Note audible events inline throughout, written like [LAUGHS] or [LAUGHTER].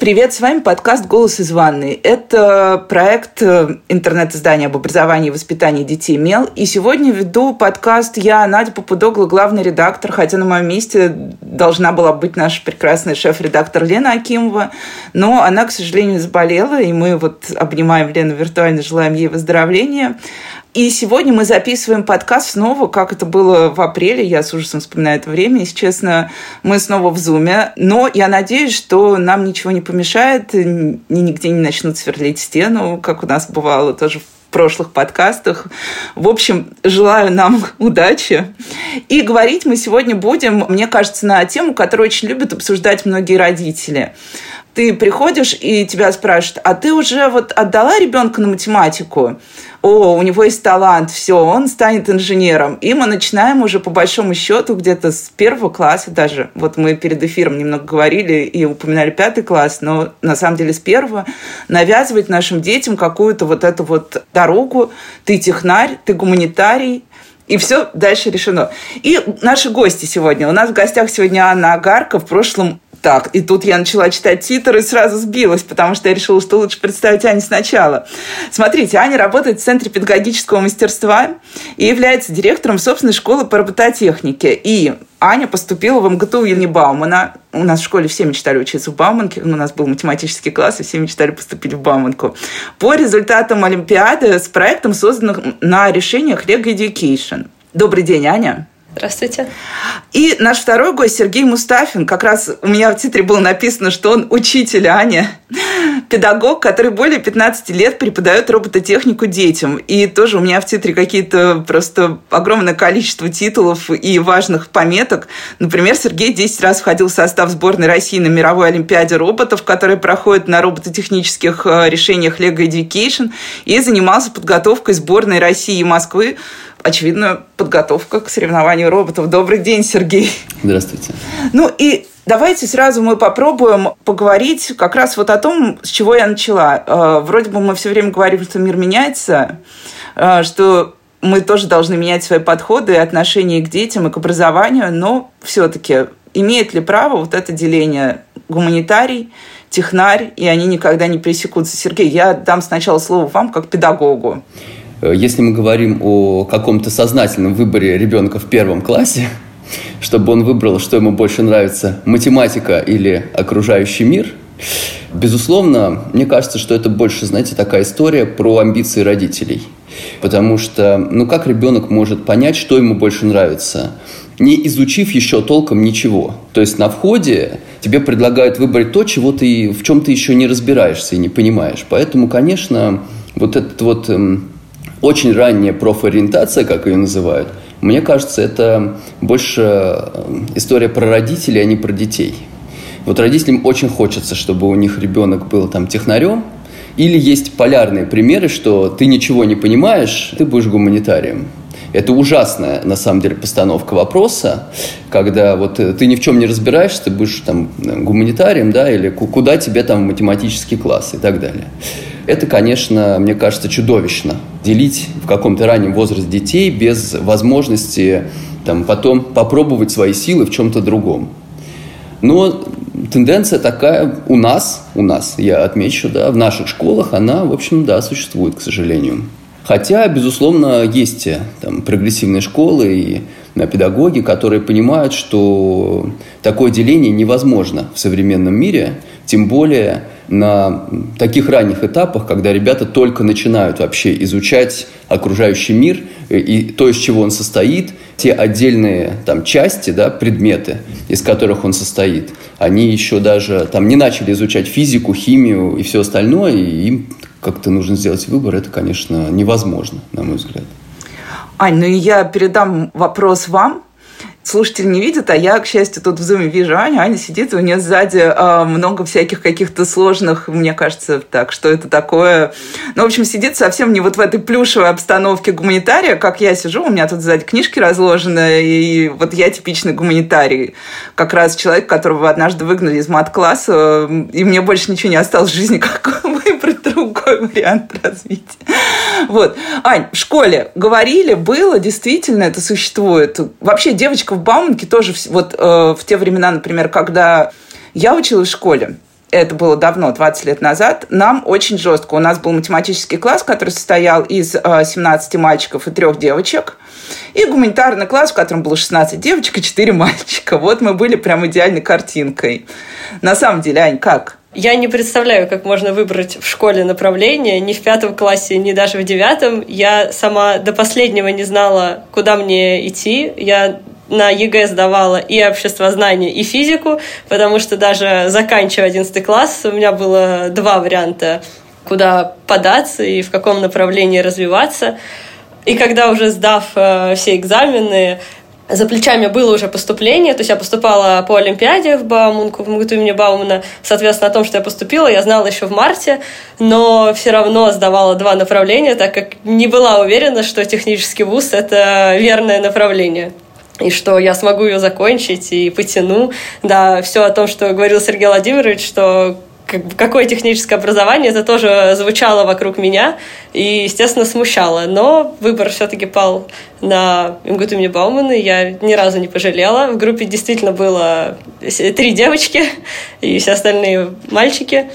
привет! С вами подкаст «Голос из ванной». Это проект э, интернет-издания об образовании и воспитании детей «Мел». И сегодня веду подкаст я, Надя Попудогла, главный редактор, хотя на моем месте должна была быть наша прекрасная шеф-редактор Лена Акимова, но она, к сожалению, заболела, и мы вот обнимаем Лену виртуально, желаем ей выздоровления. И сегодня мы записываем подкаст снова, как это было в апреле. Я с ужасом вспоминаю это время. Если честно, мы снова в Зуме. Но я надеюсь, что нам ничего не помешает, ни нигде не начнут сверлить стену, как у нас бывало тоже в прошлых подкастах. В общем, желаю нам [LAUGHS] удачи. И говорить мы сегодня будем, мне кажется, на тему, которую очень любят обсуждать многие родители ты приходишь и тебя спрашивают, а ты уже вот отдала ребенка на математику? О, у него есть талант, все, он станет инженером. И мы начинаем уже по большому счету где-то с первого класса даже. Вот мы перед эфиром немного говорили и упоминали пятый класс, но на самом деле с первого навязывать нашим детям какую-то вот эту вот дорогу. Ты технарь, ты гуманитарий, и все дальше решено. И наши гости сегодня. У нас в гостях сегодня Анна Агарка. В прошлом так, и тут я начала читать титр и сразу сбилась, потому что я решила, что лучше представить Аню сначала. Смотрите, Аня работает в Центре педагогического мастерства и является директором собственной школы по робототехнике. И Аня поступила в МГТУ имени Баумана. У нас в школе все мечтали учиться в Бауманке. У нас был математический класс, и все мечтали поступить в Бауманку. По результатам Олимпиады с проектом, созданным на решениях Lego Education. Добрый день, Аня. Здравствуйте. И наш второй гость Сергей Мустафин. Как раз у меня в титре было написано, что он учитель Аня, педагог, который более 15 лет преподает робототехнику детям. И тоже у меня в титре какие-то просто огромное количество титулов и важных пометок. Например, Сергей 10 раз входил в состав сборной России на мировой олимпиаде роботов, которая проходит на робототехнических э, решениях Lego Education, и занимался подготовкой сборной России и Москвы очевидно, подготовка к соревнованию роботов. Добрый день, Сергей. Здравствуйте. Ну и давайте сразу мы попробуем поговорить как раз вот о том, с чего я начала. Э, вроде бы мы все время говорим, что мир меняется, э, что мы тоже должны менять свои подходы и отношения к детям и к образованию, но все-таки имеет ли право вот это деление гуманитарий, технарь, и они никогда не пересекутся? Сергей, я дам сначала слово вам как педагогу. Э, если мы говорим о каком-то сознательном выборе ребенка в первом классе, [LAUGHS] чтобы он выбрал, что ему больше нравится, математика или окружающий мир, безусловно, мне кажется, что это больше, знаете, такая история про амбиции родителей. Потому что, ну как ребенок может понять, что ему больше нравится, не изучив еще толком ничего. То есть на входе тебе предлагают выбрать то, чего ты, в чем ты еще не разбираешься и не понимаешь. Поэтому, конечно, вот этот вот эм, очень ранняя профориентация, как ее называют, мне кажется, это больше э, история про родителей, а не про детей. Вот родителям очень хочется, чтобы у них ребенок был там технарем, или есть полярные примеры, что ты ничего не понимаешь, ты будешь гуманитарием. Это ужасная, на самом деле, постановка вопроса, когда вот э, ты ни в чем не разбираешься, ты будешь там гуманитарием, да, или куда тебе там математический класс и так далее. Это, конечно, мне кажется, чудовищно. Делить в каком-то раннем возрасте детей без возможности там, потом попробовать свои силы в чем-то другом. Но тенденция такая у нас, у нас, я отмечу, да, в наших школах, она, в общем, да, существует, к сожалению. Хотя, безусловно, есть там, прогрессивные школы и на педагоги, которые понимают, что такое деление невозможно в современном мире, тем более на таких ранних этапах, когда ребята только начинают вообще изучать окружающий мир и то, из чего он состоит, те отдельные там части, да, предметы, из которых он состоит, они еще даже там не начали изучать физику, химию и все остальное, и им как-то нужно сделать выбор, это, конечно, невозможно, на мой взгляд. Ань, ну и я передам вопрос вам, слушатель не видит, а я, к счастью, тут в зуме вижу Аню. Аня сидит, у нее сзади э, много всяких каких-то сложных, мне кажется, так, что это такое. Ну, в общем, сидит совсем не вот в этой плюшевой обстановке гуманитария, как я сижу, у меня тут сзади книжки разложены, и вот я типичный гуманитарий. Как раз человек, которого однажды выгнали из мат-класса, и мне больше ничего не осталось в жизни, как выбрать [LAUGHS] другой вариант развития. Вот. Ань, в школе говорили, было, действительно это существует. Вообще девочка в Бауманке тоже вот э, в те времена, например, когда я училась в школе, это было давно, 20 лет назад, нам очень жестко. У нас был математический класс, который состоял из 17 мальчиков и трех девочек. И гуманитарный класс, в котором было 16 девочек и 4 мальчика. Вот мы были прям идеальной картинкой. На самом деле, Ань, как? Я не представляю, как можно выбрать в школе направление, ни в пятом классе, ни даже в девятом. Я сама до последнего не знала, куда мне идти. Я на ЕГЭ сдавала и обществознание, и физику, потому что даже заканчивая 11 класс, у меня было два варианта, куда податься и в каком направлении развиваться. И когда уже сдав э, все экзамены, за плечами было уже поступление, то есть я поступала по Олимпиаде в Бауманку, в МГТУ имени Баумана. Соответственно, о том, что я поступила, я знала еще в марте, но все равно сдавала два направления, так как не была уверена, что технический вуз – это верное направление и что я смогу ее закончить и потяну. Да, все о том, что говорил Сергей Владимирович, что какое техническое образование, это тоже звучало вокруг меня и, естественно, смущало. Но выбор все-таки пал на МГТУ имени Баумана, я ни разу не пожалела. В группе действительно было три девочки и все остальные мальчики.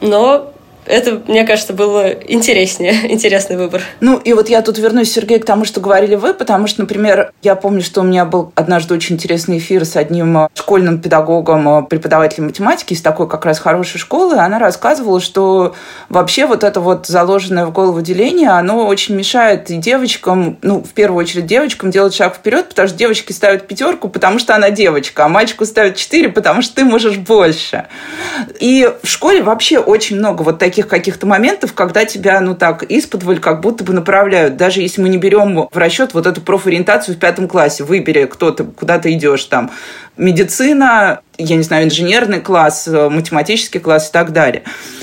Но это, мне кажется, было интереснее, [LAUGHS] интересный выбор. Ну, и вот я тут вернусь, Сергей, к тому, что говорили вы, потому что, например, я помню, что у меня был однажды очень интересный эфир с одним э, школьным педагогом, э, преподавателем математики из такой как раз хорошей школы, она рассказывала, что вообще вот это вот заложенное в голову деление, оно очень мешает и девочкам, ну, в первую очередь девочкам делать шаг вперед, потому что девочки ставят пятерку, потому что она девочка, а мальчику ставят четыре, потому что ты можешь больше. И в школе вообще очень много вот таких таких каких-то моментов, когда тебя, ну так, из-под как будто бы направляют. Даже если мы не берем в расчет вот эту профориентацию в пятом классе. Выбери, кто ты, куда ты идешь там. Медицина, я не знаю, инженерный класс, математический класс и так далее.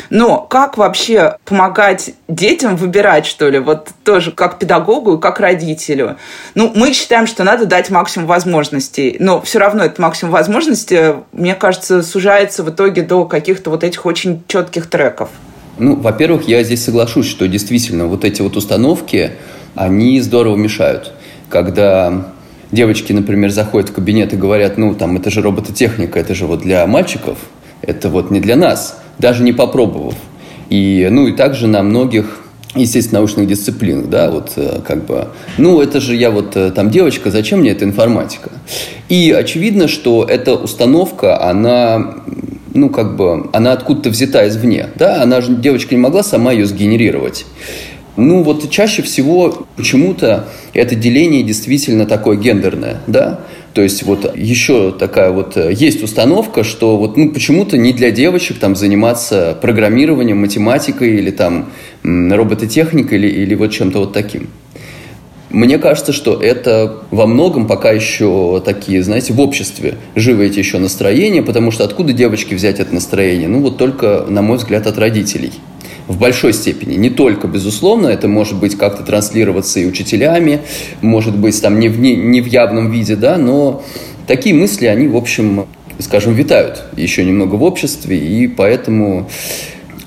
Но как вообще помогать детям выбирать, что ли? Вот тоже как педагогу и как родителю. Ну, мы считаем, что надо дать максимум возможностей, но все равно этот максимум возможностей, мне кажется, сужается в итоге до каких-то вот этих очень четких треков. Ну, во-первых, я здесь соглашусь, что действительно вот эти вот установки, они здорово мешают. Когда девочки, например, заходят в кабинет и говорят, ну, там, это же робототехника, это же вот для мальчиков, это вот не для нас, даже не попробовав. И, ну, и также на многих естественно, научных дисциплинах, да, вот э, как бы, ну, это же я вот э, там девочка, зачем мне эта информатика? И очевидно, что эта установка, она ну, как бы, она откуда-то взята извне, да, она же, девочка не могла сама ее сгенерировать. Ну, вот чаще всего почему-то это деление действительно такое гендерное, да, то есть вот еще такая вот э, есть установка, что вот ну почему-то не для девочек там заниматься программированием, математикой или там робототехникой или, или вот чем-то вот таким. Мне кажется, что это во многом пока еще такие, знаете, в обществе живы эти еще настроения, потому что откуда девочки взять это настроение? Ну вот только, на мой взгляд, от родителей. В большой степени. Не только, безусловно, это может быть как-то транслироваться и учителями, может быть там не в, не, не в явном виде, да, но такие мысли, они, в общем, скажем, витают еще немного в обществе, и поэтому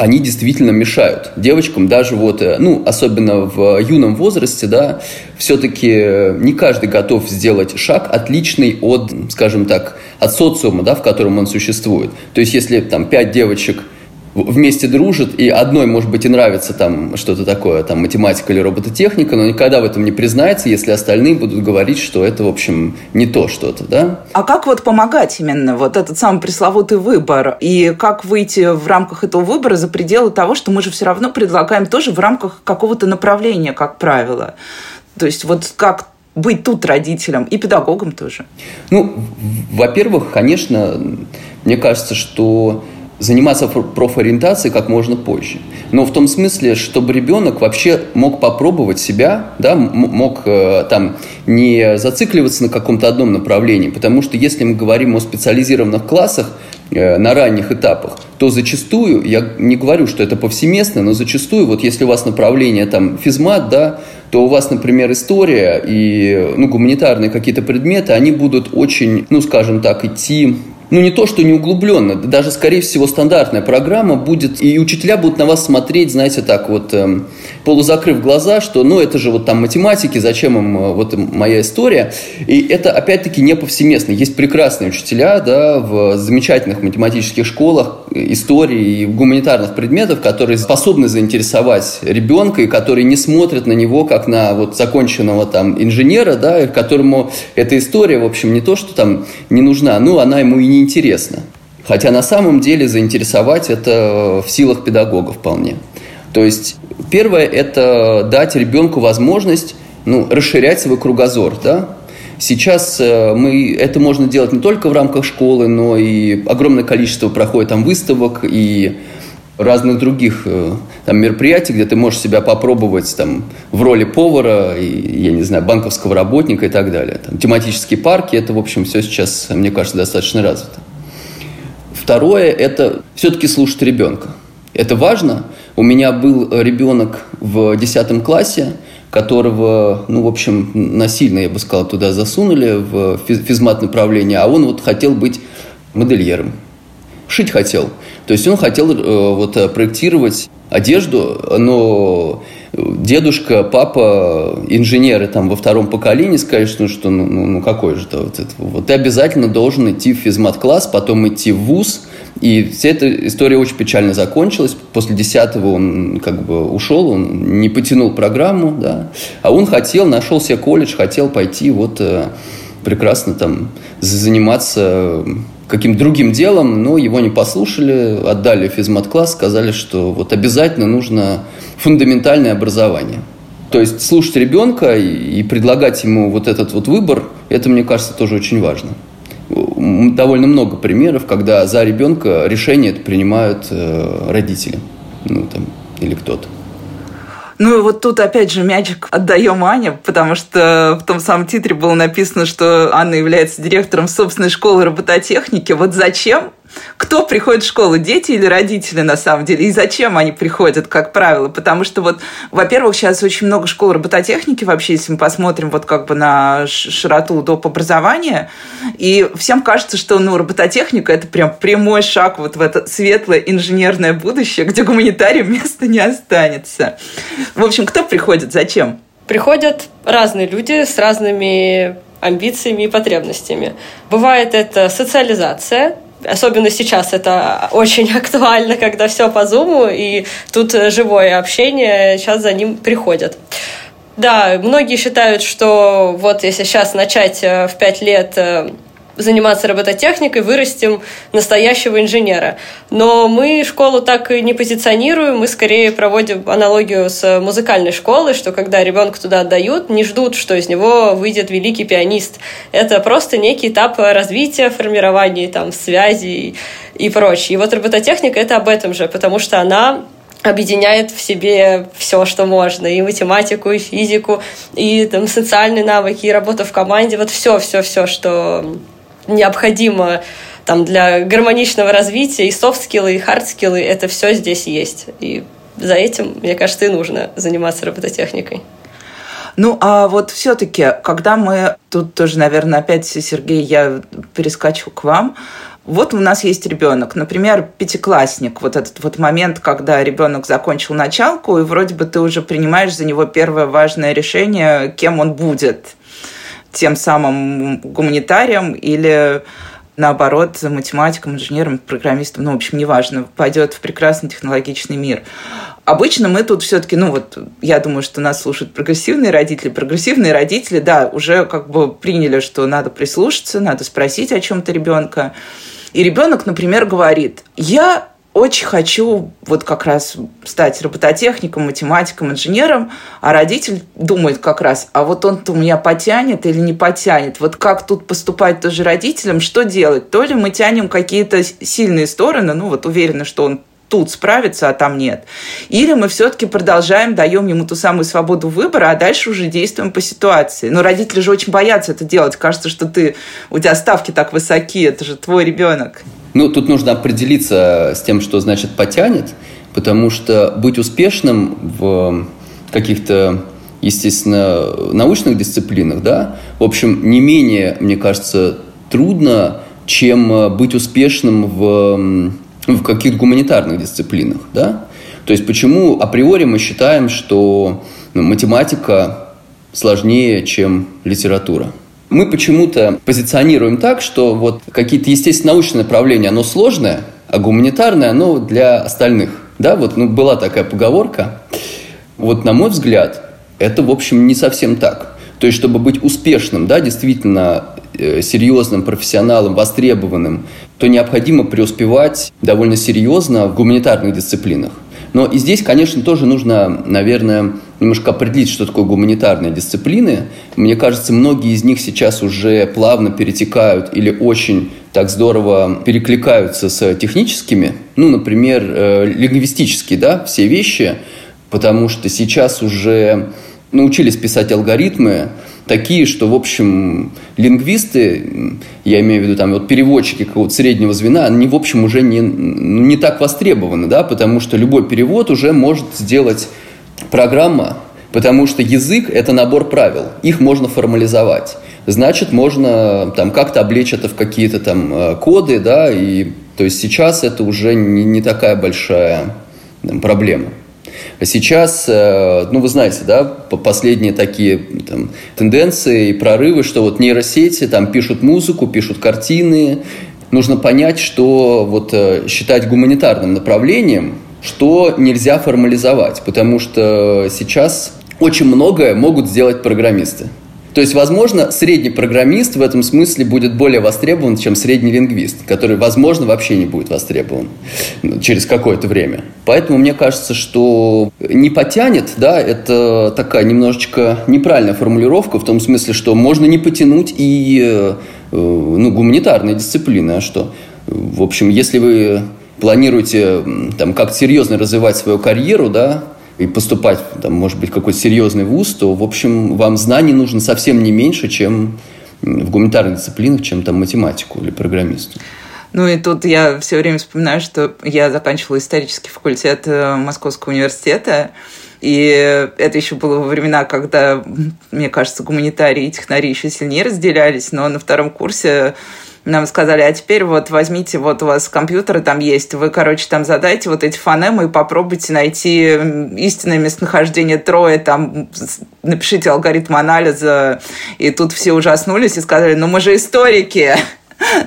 они действительно мешают девочкам, даже вот, э, ну, особенно в юном возрасте, да, все-таки не каждый готов сделать шаг отличный от, скажем так, от социума, да, в котором он существует. То есть, если там пять девочек вместе дружат, и одной, может быть, и нравится там что-то такое, там математика или робототехника, но никогда в этом не признается, если остальные будут говорить, что это, в общем, не то что-то, да? А как вот помогать именно вот этот самый пресловутый выбор? И как выйти в рамках этого выбора за пределы того, что мы же все равно предлагаем тоже в рамках какого-то направления, как правило? То есть вот как быть тут родителем и педагогом тоже? Ну, во-первых, конечно, мне кажется, что заниматься профориентацией как можно позже. Но в том смысле, чтобы ребенок вообще мог попробовать себя, да, мог э, там не зацикливаться на каком-то одном направлении, потому что если мы говорим о специализированных классах э, на ранних этапах, то зачастую, я не говорю, что это повсеместно, но зачастую, вот если у вас направление там физмат, да, то у вас, например, история и ну, гуманитарные какие-то предметы, они будут очень, ну, скажем так, идти ну, не то, что не углубленно, даже, скорее всего, стандартная программа будет, и учителя будут на вас смотреть, знаете, так вот, эм, полузакрыв глаза, что, ну, это же вот там математики, зачем им э, вот моя история. И это, опять-таки, не повсеместно. Есть прекрасные учителя, да, в замечательных математических школах, истории и гуманитарных предметов, которые способны заинтересовать ребенка и которые не смотрят на него как на вот законченного там инженера, да, которому эта история, в общем, не то, что там не нужна, ну, она ему и не интересно. Хотя на самом деле заинтересовать это в силах педагога вполне. То есть первое – это дать ребенку возможность ну, расширять свой кругозор. Да? Сейчас э, мы, это можно делать не только в рамках школы, но и огромное количество проходит там выставок и разных других э, там, мероприятий, где ты можешь себя попробовать там, в роли повара, и, я не знаю, банковского работника и так далее. Там, тематические парки, это, в общем, все сейчас, мне кажется, достаточно развито. Второе – это все-таки слушать ребенка. Это важно. У меня был ребенок в 10 классе, которого, ну, в общем, насильно, я бы сказал, туда засунули в физмат направление, а он вот хотел быть модельером. Шить хотел. То есть он хотел э, вот э, проектировать одежду, но дедушка, папа, инженеры там во втором поколении сказали, что, что ну, ну, ну какой же это вот это. Вот ты обязательно должен идти в физмат-класс, потом идти в ВУЗ, и вся эта история очень печально закончилась. После десятого он как бы ушел, он не потянул программу, да. А он хотел, нашел себе колледж, хотел пойти вот э, прекрасно там заниматься каким-то другим делом, но его не послушали, отдали физмат-класс, сказали, что вот обязательно нужно фундаментальное образование. То есть слушать ребенка и предлагать ему вот этот вот выбор, это, мне кажется, тоже очень важно. Довольно много примеров, когда за ребенка решение это принимают э, родители, ну там, или кто-то. Ну и вот тут опять же мячик отдаем Ане, потому что в том самом титре было написано, что Анна является директором собственной школы робототехники. Вот зачем кто приходит в школу, дети или родители на самом деле, и зачем они приходят, как правило. Потому что вот, во-первых, сейчас очень много школ робототехники вообще, если мы посмотрим вот как бы на широту доп. образования, и всем кажется, что ну, робототехника – это прям прямой шаг вот в это светлое инженерное будущее, где гуманитариям места не останется. В общем, кто приходит, зачем? Приходят разные люди с разными амбициями и потребностями. Бывает это социализация, Особенно сейчас это очень [LAUGHS] актуально, когда все по зуму, и тут живое общение, сейчас за ним приходят. Да, многие считают, что вот если сейчас начать э, в пять лет э, заниматься робототехникой, вырастим настоящего инженера. Но мы школу так и не позиционируем, мы скорее проводим аналогию с музыкальной школой, что когда ребенка туда отдают, не ждут, что из него выйдет великий пианист. Это просто некий этап развития, формирования там, связей и прочее. И вот робототехника — это об этом же, потому что она объединяет в себе все, что можно, и математику, и физику, и там социальные навыки, и работа в команде, вот все, все, все, что необходимо там, для гармоничного развития, и софт-скиллы, и хард-скиллы, это все здесь есть. И за этим, мне кажется, и нужно заниматься робототехникой. Ну, а вот все-таки, когда мы... Тут тоже, наверное, опять, Сергей, я перескочу к вам. Вот у нас есть ребенок, например, пятиклассник. Вот этот вот момент, когда ребенок закончил началку, и вроде бы ты уже принимаешь за него первое важное решение, кем он будет тем самым гуманитарием или наоборот, математиком, инженером, программистом, ну, в общем, неважно, пойдет в прекрасный технологичный мир. Обычно мы тут все-таки, ну вот, я думаю, что нас слушают прогрессивные родители. Прогрессивные родители, да, уже как бы приняли, что надо прислушаться, надо спросить о чем-то ребенка. И ребенок, например, говорит, я очень хочу вот как раз стать робототехником, математиком, инженером, а родитель думает как раз, а вот он-то меня потянет или не потянет. Вот как тут поступать тоже родителям, что делать? То ли мы тянем какие-то сильные стороны, ну вот уверены, что он тут справится, а там нет. Или мы все-таки продолжаем, даем ему ту самую свободу выбора, а дальше уже действуем по ситуации. Но родители же очень боятся это делать. Кажется, что ты, у тебя ставки так высоки, это же твой ребенок. Ну, тут нужно определиться с тем, что значит потянет, потому что быть успешным в каких-то, естественно, научных дисциплинах, да, в общем, не менее, мне кажется, трудно, чем быть успешным в, в каких-то гуманитарных дисциплинах, да? То есть почему априори мы считаем, что ну, математика сложнее, чем литература? Мы почему-то позиционируем так, что вот какие-то естественно-научные направления, оно сложное, а гуманитарное, оно для остальных. Да, вот ну, была такая поговорка. Вот на мой взгляд, это, в общем, не совсем так. То есть, чтобы быть успешным, да, действительно серьезным профессионалом, востребованным, то необходимо преуспевать довольно серьезно в гуманитарных дисциплинах. Но и здесь, конечно, тоже нужно, наверное, немножко определить, что такое гуманитарные дисциплины. Мне кажется, многие из них сейчас уже плавно перетекают или очень так здорово перекликаются с техническими. Ну, например, э, лингвистические, да, все вещи, потому что сейчас уже научились писать алгоритмы, такие, что, в общем, лингвисты, я имею в виду там вот переводчики какого-то среднего звена, они, в общем, уже не, не так востребованы, да, потому что любой перевод уже может сделать программа, потому что язык – это набор правил, их можно формализовать. Значит, можно там как-то облечь это в какие-то там э, коды, да, и то есть сейчас это уже не, не такая большая там, проблема. А сейчас, э, ну, вы знаете, да, последние такие там, тенденции и прорывы, что вот нейросети там пишут музыку, пишут картины. Нужно понять, что вот э, считать гуманитарным направлением, что нельзя формализовать, потому что сейчас очень многое могут сделать программисты. То есть, возможно, средний программист в этом смысле будет более востребован, чем средний лингвист, который, возможно, вообще не будет востребован через какое-то время. Поэтому мне кажется, что не потянет, да, это такая немножечко неправильная формулировка в том смысле, что можно не потянуть и э, ну, гуманитарные дисциплины, а что? В общем, если вы планируете там как-то серьезно развивать свою карьеру, да, и поступать, там, может быть, какой-то серьезный вуз, то, в общем, вам знаний нужно совсем не меньше, чем в гуманитарных дисциплинах, чем там математику или программисту. Ну и тут я все время вспоминаю, что я заканчивала исторический факультет э, Московского университета, и это еще было во времена, когда, мне кажется, гуманитарии и технари еще сильнее разделялись, но на втором курсе нам сказали, а теперь вот возьмите, вот у вас компьютеры там есть, вы, короче, там задайте вот эти фонемы и попробуйте найти истинное местонахождение Троя, там напишите алгоритм анализа, и тут все ужаснулись и сказали, ну мы же историки,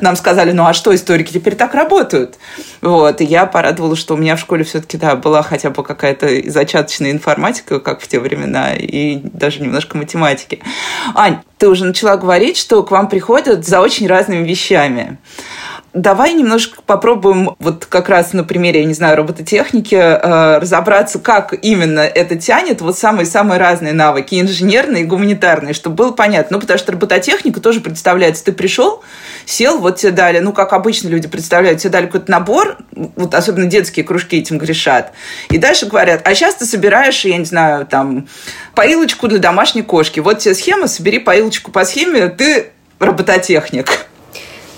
нам сказали, ну а что, историки теперь так работают? Вот, и я порадовалась, что у меня в школе все-таки, да, была хотя бы какая-то зачаточная информатика, как в те времена, и даже немножко математики. Ань, ты уже начала говорить, что к вам приходят за очень разными вещами. Давай немножко попробуем вот как раз на примере, я не знаю, робототехники э, разобраться, как именно это тянет вот самые-самые разные навыки, инженерные и гуманитарные, чтобы было понятно. Ну, потому что робототехника тоже представляется, ты пришел, сел, вот тебе дали, ну, как обычно люди представляют, тебе дали какой-то набор, вот особенно детские кружки этим грешат, и дальше говорят, а сейчас ты собираешь, я не знаю, там, поилочку для домашней кошки, вот тебе схема, собери поилочку по схеме, ты робототехник.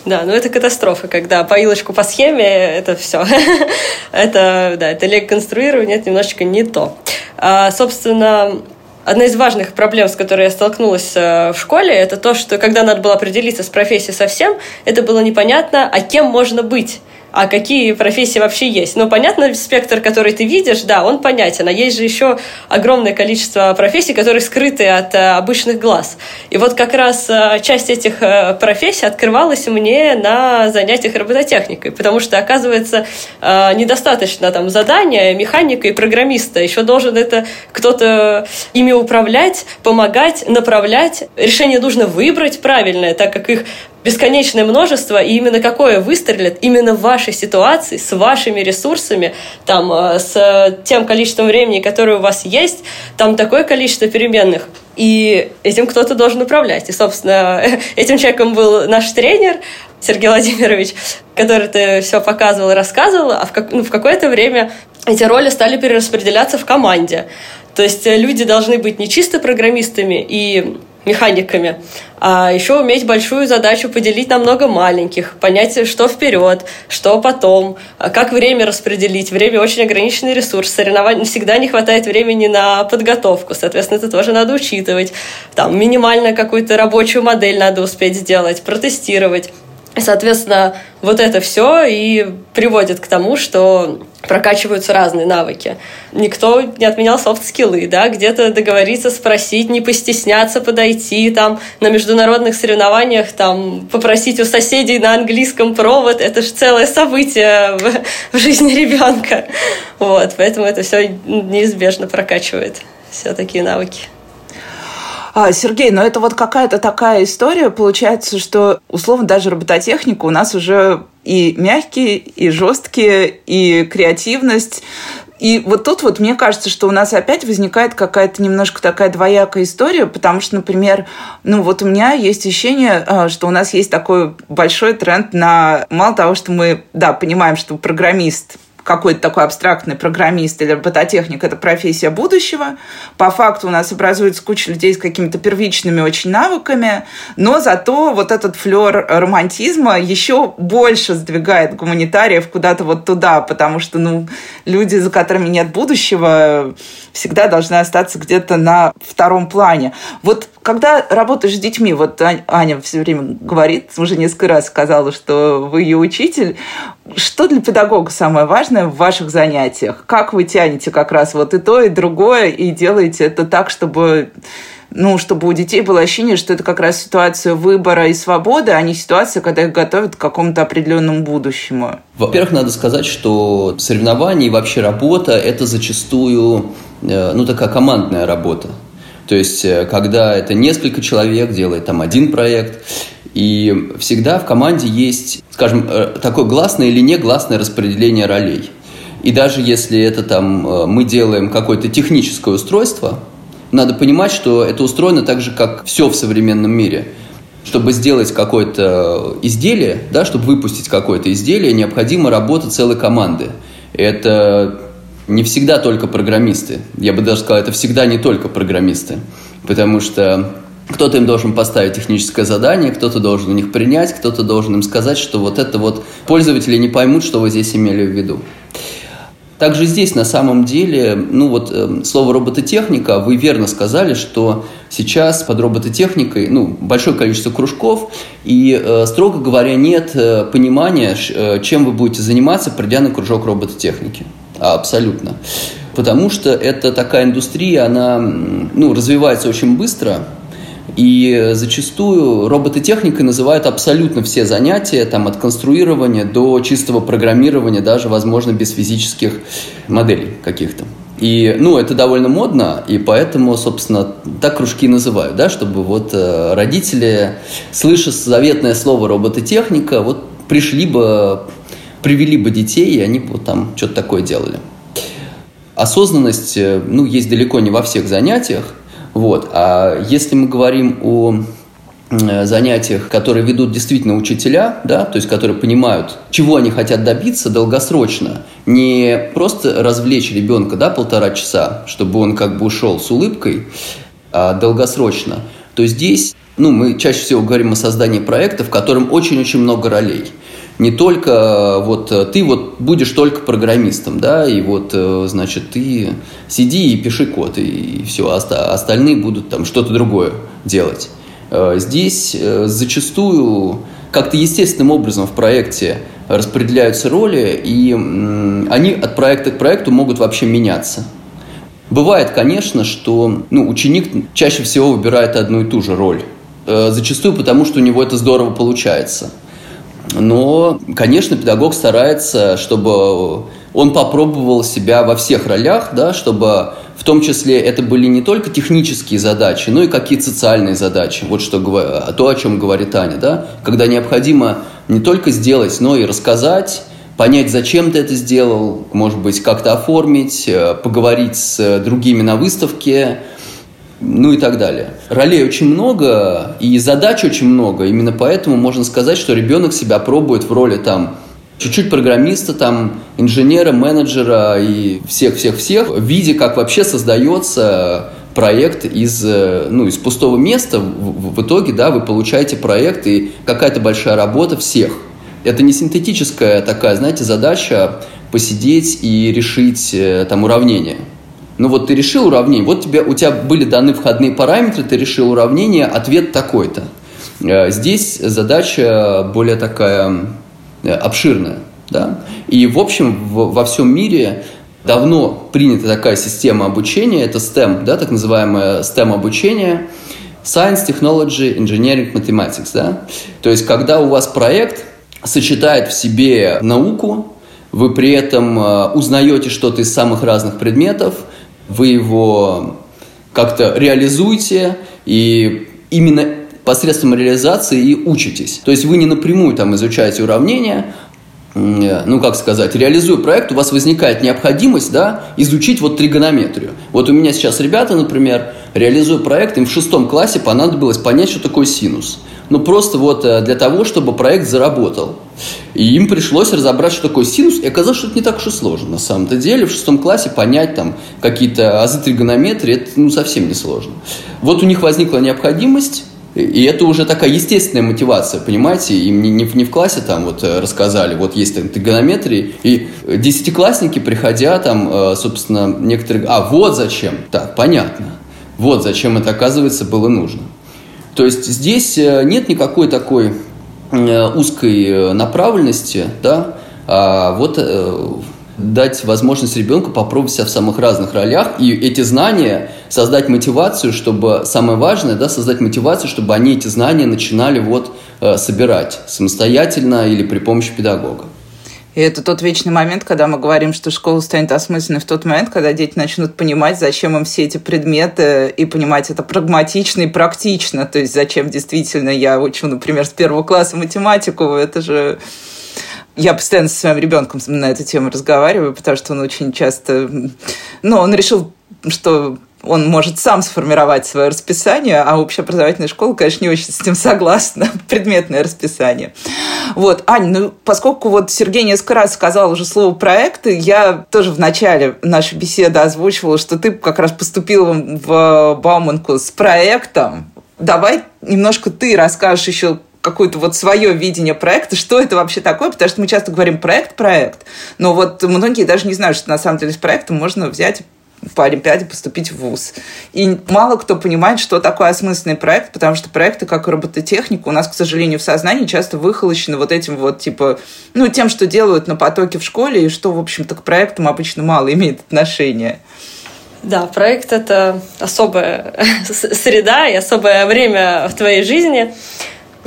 Да, ну это катастрофа, когда поилочку по схеме, это все. [LAUGHS] это, да, это лего-конструирование, это немножечко не то. А, собственно, одна из важных проблем, с которой я столкнулась э, в школе, это то, что когда надо было определиться с профессией совсем, это было непонятно, а кем можно быть а какие профессии вообще есть. Но понятно, спектр, который ты видишь, да, он понятен, а есть же еще огромное количество профессий, которые скрыты от э, обычных глаз. И вот как раз э, часть этих э, профессий открывалась мне на занятиях робототехникой, потому что, оказывается, недостаточно там задания механика и программиста, еще должен это кто-то ими управлять, помогать, направлять. Решение нужно выбрать правильное, так как их бесконечное множество, и именно какое выстрелит именно в вашей ситуации, с вашими ресурсами, там, э, с тем количеством времени, которое у вас есть, там такое количество переменных. И этим кто-то должен управлять. И, собственно, [LAUGHS] этим человеком был наш тренер, Сергей Владимирович, который это все показывал и рассказывал, а в, как, ну, в какое-то время эти роли стали перераспределяться в команде. То есть люди должны быть не чисто программистами и механиками, а еще уметь большую задачу поделить на много маленьких, понять, что вперед, что потом, а как время распределить. Время очень ограниченный ресурс, соревнования всегда не хватает времени на подготовку, соответственно, это тоже надо учитывать. Там минимально какую-то рабочую модель надо успеть сделать, протестировать. Соответственно, вот это все и приводит к тому, что прокачиваются разные навыки. Никто не отменял софт-скиллы, да, где-то договориться, спросить, не постесняться подойти, там, на международных соревнованиях, там, попросить у соседей на английском провод, это же целое событие в, в жизни ребенка. Вот, поэтому это все неизбежно прокачивает все такие навыки. А, Сергей, но это вот какая-то такая история, получается, что условно даже робототехника у нас уже и мягкие, и жесткие, и креативность. И вот тут вот мне кажется, что у нас опять возникает какая-то немножко такая двоякая история, потому что, например, ну вот у меня есть ощущение, а, что у нас есть такой большой тренд на... Мало того, что мы, да, понимаем, что программист какой-то такой абстрактный программист или робототехник – это профессия будущего. По факту у нас образуется куча людей с какими-то первичными очень навыками, но зато вот этот флер романтизма еще больше сдвигает гуманитариев куда-то вот туда, потому что, ну, люди, за которыми нет будущего, всегда должны остаться где-то на втором плане. Вот когда работаешь с детьми, вот Аня все время говорит, уже несколько раз сказала, что вы ее учитель, что для педагога самое важное в ваших занятиях? Как вы тянете как раз вот и то, и другое, и делаете это так, чтобы ну, чтобы у детей было ощущение, что это как раз ситуация выбора и свободы, а не ситуация, когда их готовят к какому-то определенному будущему. Во-первых, надо сказать, что соревнования и вообще работа – это зачастую, э, ну, такая командная работа. То есть, э, когда это несколько человек делает там один проект, и всегда в команде есть, скажем, э, такое гласное или негласное распределение ролей. И даже если это там э, мы делаем какое-то техническое устройство, надо понимать, что это устроено так же, как все в современном мире. Чтобы сделать какое-то изделие, да, чтобы выпустить какое-то изделие, необходима работа целой команды. Это не всегда только программисты. Я бы даже сказал, это всегда не только программисты. Потому что кто-то им должен поставить техническое задание, кто-то должен у них принять, кто-то должен им сказать, что вот это вот пользователи не поймут, что вы здесь имели в виду. Также здесь на самом деле, ну вот э, слово робототехника, вы верно сказали, что сейчас под робототехникой ну, большое количество кружков, и, э, строго говоря, нет э, понимания, э, чем вы будете заниматься, придя на кружок робототехники. Абсолютно. Потому что это такая индустрия, она ну, развивается очень быстро, и зачастую робототехникой называют абсолютно все занятия, там, от конструирования до чистого программирования, даже, возможно, без физических моделей каких-то. И, ну, это довольно модно, и поэтому, собственно, так кружки называют, да, чтобы вот э, родители, слыша заветное слово робототехника, вот пришли бы, привели бы детей, и они бы там что-то такое делали. Осознанность, э, ну, есть далеко не во всех занятиях, вот. А если мы говорим о занятиях, которые ведут действительно учителя, да, то есть которые понимают, чего они хотят добиться долгосрочно, не просто развлечь ребенка, да, полтора часа, чтобы он как бы ушел с улыбкой, а долгосрочно, то здесь, ну, мы чаще всего говорим о создании проекта, в котором очень-очень много ролей – не только э, вот э, ты вот будешь только программистом, да, и вот, э, значит, ты сиди и пиши код, и, все, а остальные будут там что-то другое делать. Здесь зачастую как-то естественным образом в проекте распределяются роли, и они от проекта к проекту могут вообще меняться. Бывает, конечно, что ну, ученик чаще всего выбирает одну и ту же роль. Зачастую потому, что у него это здорово получается – но, конечно, педагог старается, чтобы он попробовал себя во всех ролях, да, чтобы в том числе это были не только технические задачи, но и какие-то социальные задачи. Вот что то, о чем говорит Аня, да, когда необходимо не только сделать, но и рассказать, понять, зачем ты это сделал, может быть, как-то оформить, э, поговорить с другими на выставке, ну и так далее. Ролей очень много, и задач очень много. Именно поэтому можно сказать, что ребенок себя пробует в роли там чуть-чуть программиста, там, инженера, менеджера и всех-всех-всех, в виде, как вообще создается проект из, ну, из пустого места. В, в итоге, да, вы получаете проект и какая-то большая работа всех. Это не синтетическая такая, знаете, задача посидеть и решить э, там уравнение. Ну вот ты решил уравнение, вот тебе, у тебя были даны входные параметры, ты решил уравнение, ответ такой-то. Здесь задача более такая обширная. Да? И, в общем, во всем мире давно принята такая система обучения, это STEM, да, так называемое STEM обучение, Science, Technology, Engineering, Mathematics. Да? То есть, когда у вас проект сочетает в себе науку, вы при этом э, узнаете что-то из самых разных предметов, вы его как-то реализуете, и именно посредством реализации и учитесь. То есть вы не напрямую там изучаете уравнения, Э, ну, как сказать, реализуя проект, у вас возникает необходимость, да, изучить вот тригонометрию. Вот у меня сейчас ребята, например, реализуя проект, им в шестом классе понадобилось понять, что такое синус. Ну, просто вот э, для того, чтобы проект заработал. И им пришлось разобрать, что такое синус, и оказалось, что это не так уж и сложно. На самом-то деле, в шестом классе понять там какие-то азы тригонометрии, это ну, совсем не сложно. Вот у них возникла необходимость и это уже такая естественная мотивация, понимаете? Им не, не, не в классе там вот э, рассказали, вот есть там тригонометрии, и десятиклассники, приходя там, э, собственно, некоторые... А, вот зачем. Так, понятно. Вот зачем это, оказывается, было нужно. То есть здесь э, нет никакой такой узкой направленности, да, а вот дать возможность ребенку попробовать себя в самых разных ролях, и эти знания создать мотивацию, чтобы, самое важное, да, создать мотивацию, чтобы они эти знания начинали вот э, собирать самостоятельно или при помощи педагога. И это тот вечный момент, когда мы говорим, что школа станет осмысленной в тот момент, когда дети начнут понимать, зачем им все эти предметы, и понимать это прагматично и практично. То есть зачем действительно я учу, например, с первого класса математику, это же я постоянно со своим ребенком на эту тему разговариваю, потому что он очень часто... Ну, он решил, что он может сам сформировать свое расписание, а общеобразовательная школа, конечно, не очень с этим согласна, [LAUGHS] предметное расписание. Вот, Аня, ну, поскольку вот Сергей несколько раз сказал уже слово «проекты», я тоже в начале нашей беседы озвучивала, что ты как раз поступила в Бауманку с проектом. Давай немножко ты расскажешь еще, какое-то вот свое видение проекта, что это вообще такое, потому что мы часто говорим проект-проект, но вот многие даже не знают, что на самом деле с проектом можно взять по Олимпиаде поступить в ВУЗ. И мало кто понимает, что такое осмысленный проект, потому что проекты, как робототехника, у нас, к сожалению, в сознании часто выхолощены вот этим вот, типа, ну, тем, что делают на потоке в школе, и что, в общем-то, к проектам обычно мало имеет отношения. Да, проект — это особая [LAUGHS] среда и особое время в твоей жизни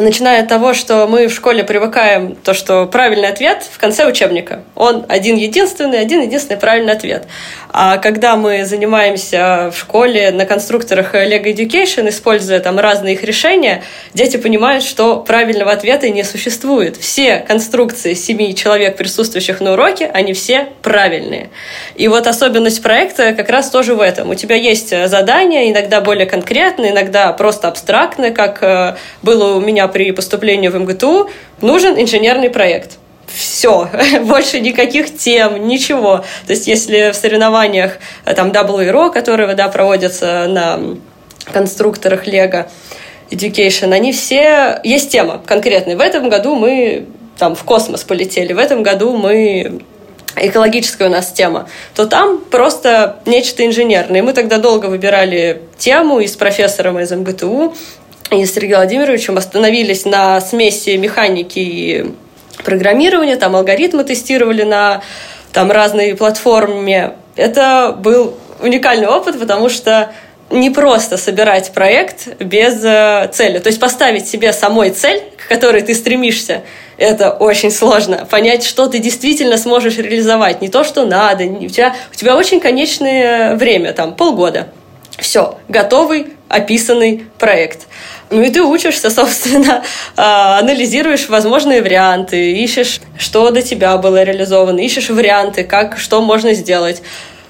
начиная от того, что мы в школе привыкаем то, что правильный ответ в конце учебника. Он один единственный, один единственный правильный ответ. А когда мы занимаемся в школе на конструкторах Lego Education, используя там разные их решения, дети понимают, что правильного ответа не существует. Все конструкции семи человек, присутствующих на уроке, они все правильные. И вот особенность проекта как раз тоже в этом. У тебя есть задания, иногда более конкретные, иногда просто абстрактные, как э, было у меня при поступлении в МГТУ, нужен инженерный проект все, [LAUGHS] больше никаких тем, ничего. То есть, если в соревнованиях э, там WRO, которые да, проводятся на конструкторах Лего Education, они все... Есть тема конкретная. В этом году мы там в космос полетели, в этом году мы экологическая у нас тема, то там просто нечто инженерное. И мы тогда долго выбирали тему и с профессором из МГТУ, и с Сергеем Владимировичем остановились на смеси механики и программирования, там алгоритмы тестировали на там разные платформе. Это был уникальный опыт, потому что не просто собирать проект без э, цели. То есть поставить себе самой цель, к которой ты стремишься, это очень сложно. Понять, что ты действительно сможешь реализовать, не то, что надо. У тебя, у тебя очень конечное время, там полгода. Все, готовый, описанный проект. Ну и ты учишься, [LAUGHS] собственно, а, анализируешь возможные варианты, ищешь, что до тебя было реализовано, ищешь варианты, как, что можно сделать.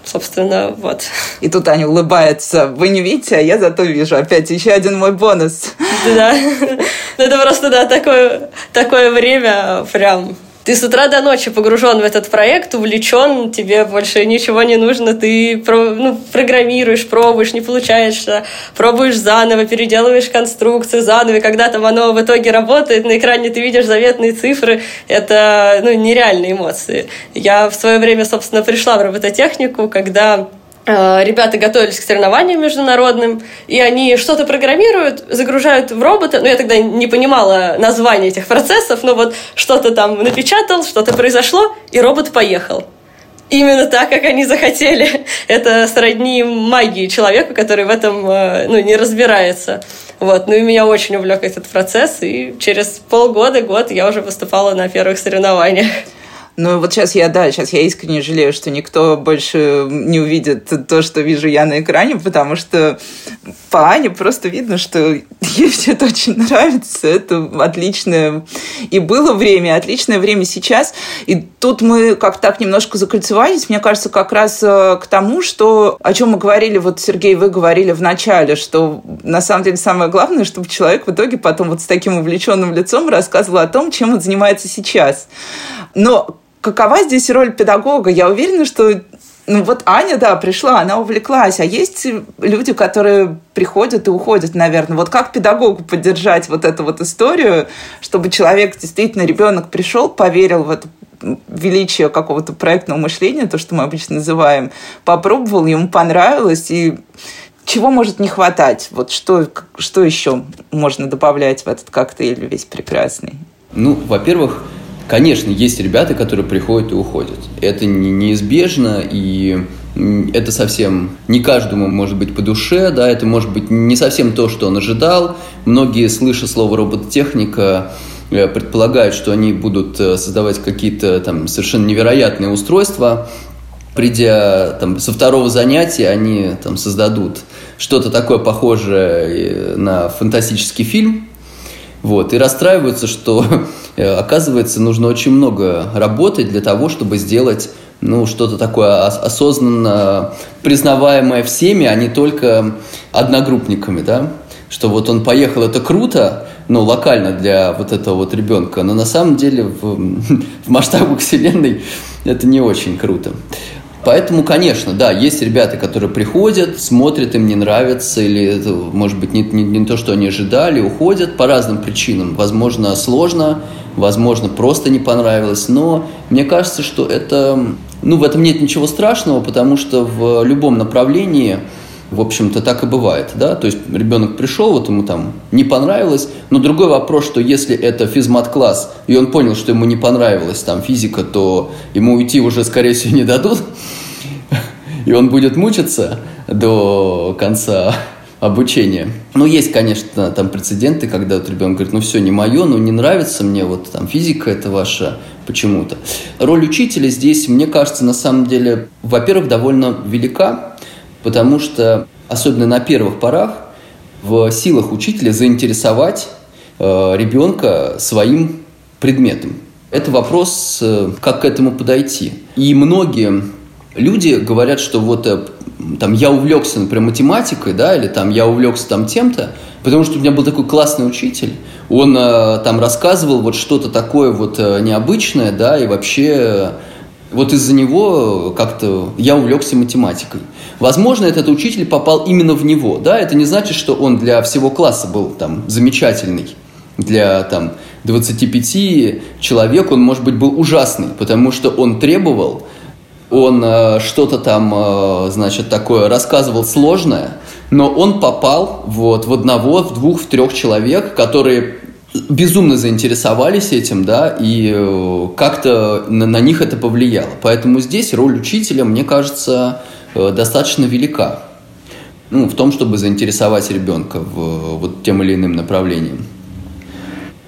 Собственно, вот. И тут Аня улыбается. Вы не видите, а я зато вижу. Опять еще один мой бонус. Да. [LAUGHS] Это просто, да, такое, такое время прям ты с утра до ночи погружен в этот проект, увлечен, тебе больше ничего не нужно, ты ну, программируешь, пробуешь, не получаешься, пробуешь заново, переделываешь конструкцию заново, когда там оно в итоге работает, на экране ты видишь заветные цифры, это ну, нереальные эмоции. Я в свое время, собственно, пришла в робототехнику, когда ребята готовились к соревнованиям международным, и они что-то программируют, загружают в робота. Ну, я тогда не понимала название этих процессов, но вот что-то там напечатал, что-то произошло, и робот поехал. Именно так, как они захотели. [LAUGHS] Это сродни магии человеку, который в этом э, ну, не разбирается. Вот. Ну и меня очень увлек этот процесс, и через полгода, год я уже выступала на первых соревнованиях. Ну, вот сейчас я, да, сейчас я искренне жалею, что никто больше не увидит то, что вижу я на экране, потому что по Ане просто видно, что [LAUGHS] ей все это очень нравится. Это отличное и было время, отличное время сейчас. И тут мы как так немножко закольцевались, мне кажется, как раз э, к тому, что, о чем мы говорили, вот, Сергей, вы говорили в начале, что на самом деле самое главное, чтобы человек в итоге потом вот с таким увлеченным лицом рассказывал о том, чем он занимается сейчас. Но какова здесь роль педагога? Я уверена, что ну вот Аня, да, пришла, она увлеклась, а есть люди, которые приходят и уходят, наверное. Вот как педагогу поддержать вот эту вот историю, чтобы человек, действительно, ребенок пришел, поверил в это величие какого-то проектного мышления, то, что мы обычно называем, попробовал, ему понравилось, и чего может не хватать? Вот что, что еще можно добавлять в этот коктейль весь прекрасный? Ну, во-первых, Конечно, есть ребята, которые приходят и уходят. Это неизбежно, и это совсем не каждому может быть по душе, да, это может быть не совсем то, что он ожидал. Многие, слыша слово робототехника, э, предполагают, что они будут э, создавать какие-то там совершенно невероятные устройства. Придя там, со второго занятия, они там создадут что-то такое похожее э, на фантастический фильм, вот, и расстраиваются, что, [LAUGHS] э, оказывается, нужно очень много работать для того, чтобы сделать ну, что-то такое осознанно признаваемое всеми, а не только одногруппниками, да, что вот он поехал, это круто, ну, локально для вот этого вот ребенка, но на самом деле в, [LAUGHS] в масштабах Вселенной это не очень круто. Поэтому, конечно, да, есть ребята, которые приходят, смотрят, им не нравится, или может быть, не, не, не то, что они ожидали, уходят по разным причинам. Возможно, сложно, возможно, просто не понравилось, но мне кажется, что это, ну, в этом нет ничего страшного, потому что в любом направлении в общем-то, так и бывает, да, то есть ребенок пришел, вот ему там не понравилось, но другой вопрос, что если это физмат-класс, и он понял, что ему не понравилась там физика, то ему уйти уже, скорее всего, не дадут, и он будет мучиться до конца обучения. Ну, есть, конечно, там прецеденты, когда вот ребенок говорит, ну, все, не мое, ну, не нравится мне, вот там физика это ваша почему-то. Роль учителя здесь, мне кажется, на самом деле, во-первых, довольно велика, потому что, особенно на первых порах, в силах учителя заинтересовать э, ребенка своим предметом. Это вопрос, э, как к этому подойти. И многие люди говорят, что вот э, там я увлекся, например, математикой, да, или там я увлекся там тем-то, потому что у меня был такой классный учитель, он э, там рассказывал вот что-то такое вот э, необычное, да, и вообще вот из-за него как-то я увлекся математикой. Возможно, этот учитель попал именно в него. Да, это не значит, что он для всего класса был там замечательный. Для там 25 человек он, может быть, был ужасный, потому что он требовал, он э, что-то там, э, значит, такое рассказывал сложное, но он попал вот в одного, в двух, в трех человек, которые безумно заинтересовались этим, да, и э, как-то на, них это повлияло. Поэтому здесь роль учителя, мне кажется, э, достаточно велика. Ну, в том, чтобы заинтересовать ребенка в вот тем или иным направлением.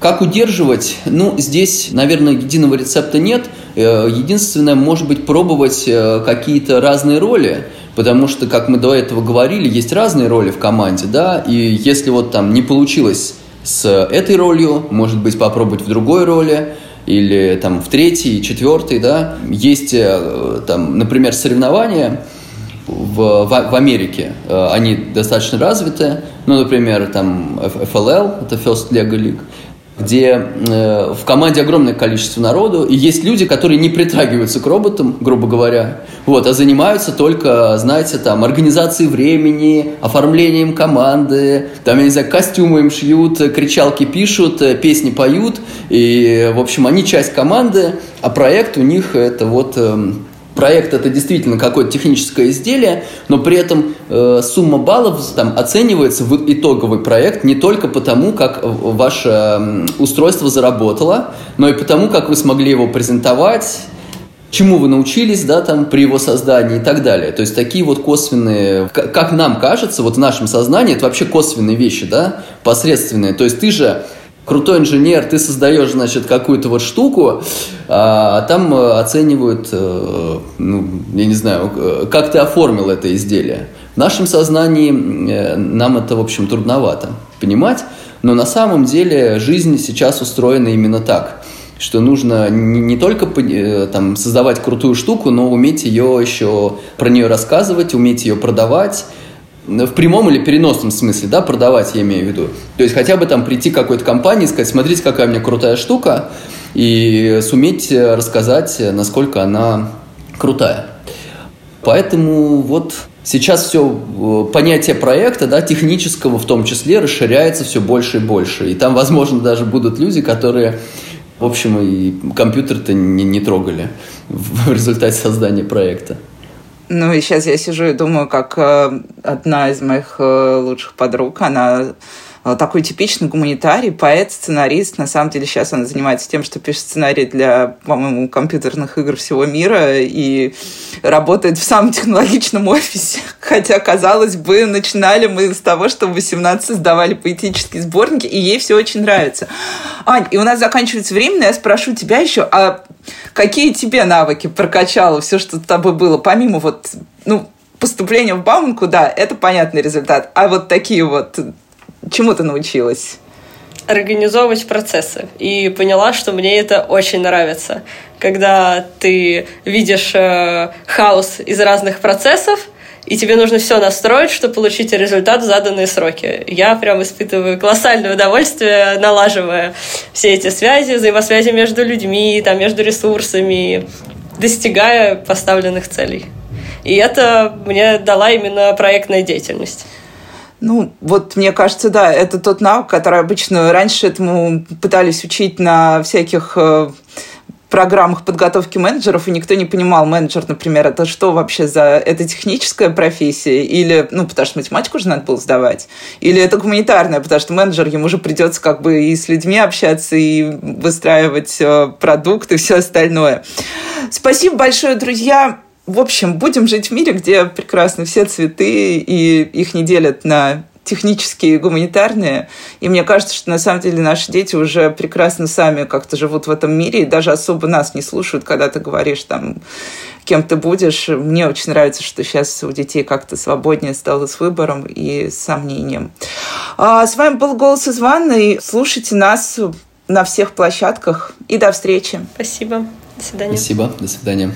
Как удерживать? Ну, здесь, наверное, единого рецепта нет. Э, единственное, может быть, пробовать какие-то разные роли, потому что, как мы до этого говорили, есть разные роли в команде, да, и если вот там не получилось с этой ролью, может быть, попробовать в другой роли, или там в третьей, четвертой, да. Есть э, там, например, соревнования в, в, в Америке, э, они достаточно развиты, ну, например, там FLL, это First Lego League, где э, в команде огромное количество народу, и есть люди, которые не притрагиваются к роботам, грубо говоря, вот, а занимаются только, знаете, там, организацией времени, оформлением команды, там, я не знаю, костюмы им шьют, кричалки пишут, э, песни поют, и, в общем, они часть команды, а проект у них это вот... Э, проект это действительно какое-то техническое изделие, но при этом э, сумма баллов там оценивается в итоговый проект не только потому, как ваше устройство заработало, но и потому, как вы смогли его презентовать, чему вы научились, да, там, при его создании и так далее. То есть такие вот косвенные, как нам кажется, вот в нашем сознании, это вообще косвенные вещи, да, посредственные. То есть ты же крутой инженер, ты создаешь, значит, какую-то вот штуку, а там э, оценивают, э, ну, я не знаю, э, как ты оформил это изделие. В нашем сознании нам это, в общем, трудновато понимать, но на самом деле жизнь сейчас устроена именно так, что нужно не, только там, создавать крутую штуку, но уметь ее еще про нее рассказывать, уметь ее продавать, в прямом или переносном смысле, да, продавать, я имею в виду. То есть хотя бы там прийти к какой-то компании и сказать, смотрите, какая у меня крутая штука, и суметь рассказать, насколько она крутая. Поэтому вот сейчас все э, понятие проекта, да, технического в том числе, расширяется все больше и больше. И там, возможно, даже будут люди, которые, в общем, и компьютер-то не, не трогали [LAUGHS] в результате создания проекта. Ну и сейчас я сижу и думаю, как э, одна из моих э, лучших подруг, она такой типичный гуманитарий, поэт, сценарист. На самом деле сейчас она занимается тем, что пишет сценарий для, по-моему, компьютерных игр всего мира и работает в самом технологичном офисе. [LAUGHS] Хотя, казалось бы, начинали мы с того, что в 18 создавали поэтические сборники, и ей все очень нравится. Ань, и у нас заканчивается время, но я спрошу тебя еще, а Какие тебе навыки прокачало все, что с тобой было, помимо вот, ну, поступления в Бауманку, да, это понятный результат. А вот такие вот, чему ты научилась? организовывать процессы. И поняла, что мне это очень нравится. Когда ты видишь э, хаос из разных процессов, и тебе нужно все настроить, чтобы получить результат в заданные сроки. Я прям испытываю колоссальное удовольствие, налаживая все эти связи, взаимосвязи между людьми, там, между ресурсами, достигая поставленных целей. И это мне дала именно проектная деятельность. Ну, вот мне кажется, да, это тот навык, который обычно раньше этому пытались учить на всяких э, программах подготовки менеджеров, и никто не понимал, менеджер, например, это что вообще за... Это техническая профессия? Или, ну, потому что математику же надо было сдавать. Или это гуманитарная, потому что менеджер, ему же придется как бы и с людьми общаться, и выстраивать э, продукт, и все остальное. Спасибо большое, друзья. В общем, будем жить в мире, где прекрасно все цветы, и их не делят на технические, гуманитарные. И мне кажется, что на самом деле наши дети уже прекрасно сами как-то живут в этом мире и даже особо нас не слушают, когда ты говоришь там, кем ты будешь. Мне очень нравится, что сейчас у детей как-то свободнее стало с выбором и с сомнением. А с вами был «Голос из ванной». Слушайте нас на всех площадках. И до встречи. Спасибо. До свидания. Спасибо. До свидания.